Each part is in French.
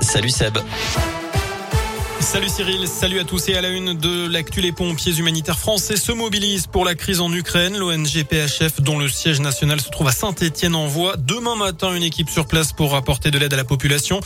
Salut Seb. Salut Cyril, salut à tous et à la une de l'actu. Les pompiers humanitaires français se mobilisent pour la crise en Ukraine. L'ONG PHF, dont le siège national se trouve à Saint-Etienne, envoie demain matin une équipe sur place pour apporter de l'aide à la population.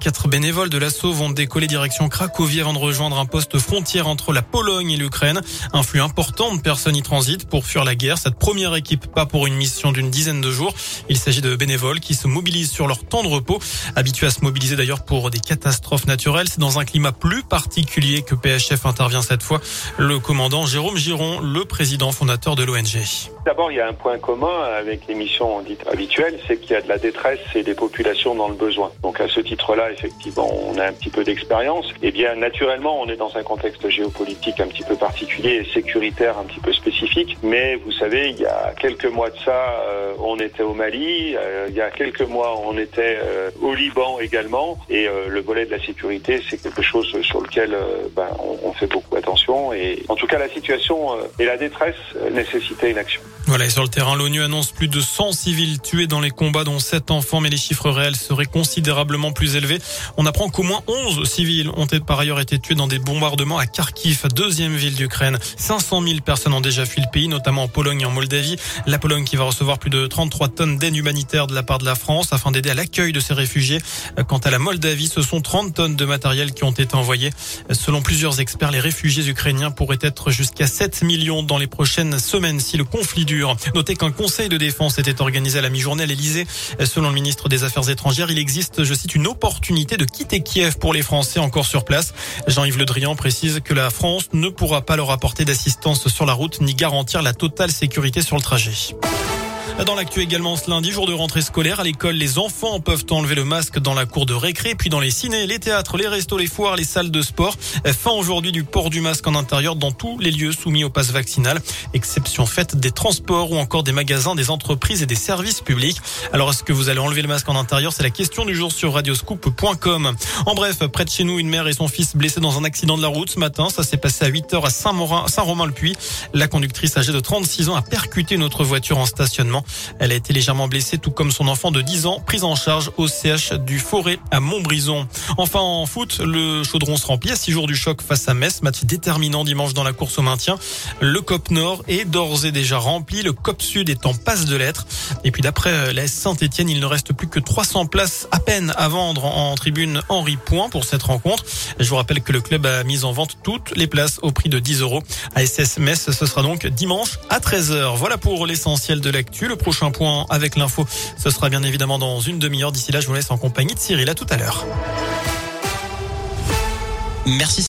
Quatre bénévoles de l'assaut vont décoller direction Cracovie avant de rejoindre un poste frontière entre la Pologne et l'Ukraine. Un flux important de personnes y transitent pour fuir la guerre. Cette première équipe pas pour une mission d'une dizaine de jours. Il s'agit de bénévoles qui se mobilisent sur leur temps de repos, habitués à se mobiliser d'ailleurs pour des catastrophes naturelles. C'est dans un climat plus particulier que PHF intervient cette fois. Le commandant Jérôme Giron, le président fondateur de l'ONG. D'abord, il y a un point commun avec les missions dites habituelles, c'est qu'il y a de la détresse et des populations dans le besoin. Donc à ce titre-là, effectivement, on a un petit peu d'expérience. Et bien, naturellement, on est dans un contexte géopolitique un petit peu particulier et sécuritaire un petit peu spécifique. Mais vous savez, il y a quelques mois de ça, euh, on était au Mali. Euh, il y a quelques mois, on était euh, au Liban également. Et le volet de la sécurité, c'est quelque chose sur lequel ben, on, on, fait beaucoup attention. Et en tout cas, la situation et la détresse nécessitaient une action. Voilà, et sur le terrain, l'ONU annonce plus de 100 civils tués dans les combats, dont 7 enfants, mais les chiffres réels seraient considérablement plus élevés. On apprend qu'au moins 11 civils ont par ailleurs été tués dans des bombardements à Kharkiv, deuxième ville d'Ukraine. 500 000 personnes ont déjà fui le pays, notamment en Pologne et en Moldavie. La Pologne qui va recevoir plus de 33 tonnes d'aide humanitaire de la part de la France afin d'aider à l'accueil de ces réfugiés. Quant à la Moldavie, ce sont 30 tonnes de matériel qui ont été envoyées. Selon plusieurs experts, les réfugiés ukrainiens pourraient être jusqu'à 7 millions dans les prochaines semaines si le conflit Notez qu'un conseil de défense était organisé à la mi-journée à l'Elysée. Selon le ministre des Affaires étrangères, il existe, je cite, une opportunité de quitter Kiev pour les Français encore sur place. Jean-Yves Le Drian précise que la France ne pourra pas leur apporter d'assistance sur la route ni garantir la totale sécurité sur le trajet. Dans l'actu également ce lundi, jour de rentrée scolaire, à l'école, les enfants peuvent enlever le masque dans la cour de récré, puis dans les ciné, les théâtres, les restos, les foires, les salles de sport. Fin aujourd'hui du port du masque en intérieur dans tous les lieux soumis au pass vaccinal, exception faite des transports ou encore des magasins, des entreprises et des services publics. Alors est-ce que vous allez enlever le masque en intérieur? C'est la question du jour sur radioscoop.com. En bref, près de chez nous, une mère et son fils blessés dans un accident de la route ce matin. Ça s'est passé à 8h à Saint-Romain-le-Puy. La conductrice âgée de 36 ans a percuté notre voiture en stationnement. Elle a été légèrement blessée, tout comme son enfant de 10 ans, prise en charge au CH du Forêt à Montbrison. Enfin, en foot, le chaudron se remplit à 6 jours du choc face à Metz, match déterminant dimanche dans la course au maintien. Le COP Nord est d'ores et déjà rempli, le COP Sud est en passe de lettres. Et puis d'après la Saint-Etienne, il ne reste plus que 300 places à peine à vendre en tribune Henri Point pour cette rencontre. Je vous rappelle que le club a mis en vente toutes les places au prix de 10 euros. À SS Metz, ce sera donc dimanche à 13h. Voilà pour l'essentiel de l'actu prochain point avec l'info, ce sera bien évidemment dans une demi-heure. D'ici là, je vous laisse en compagnie de Cyril. À tout à l'heure. Merci.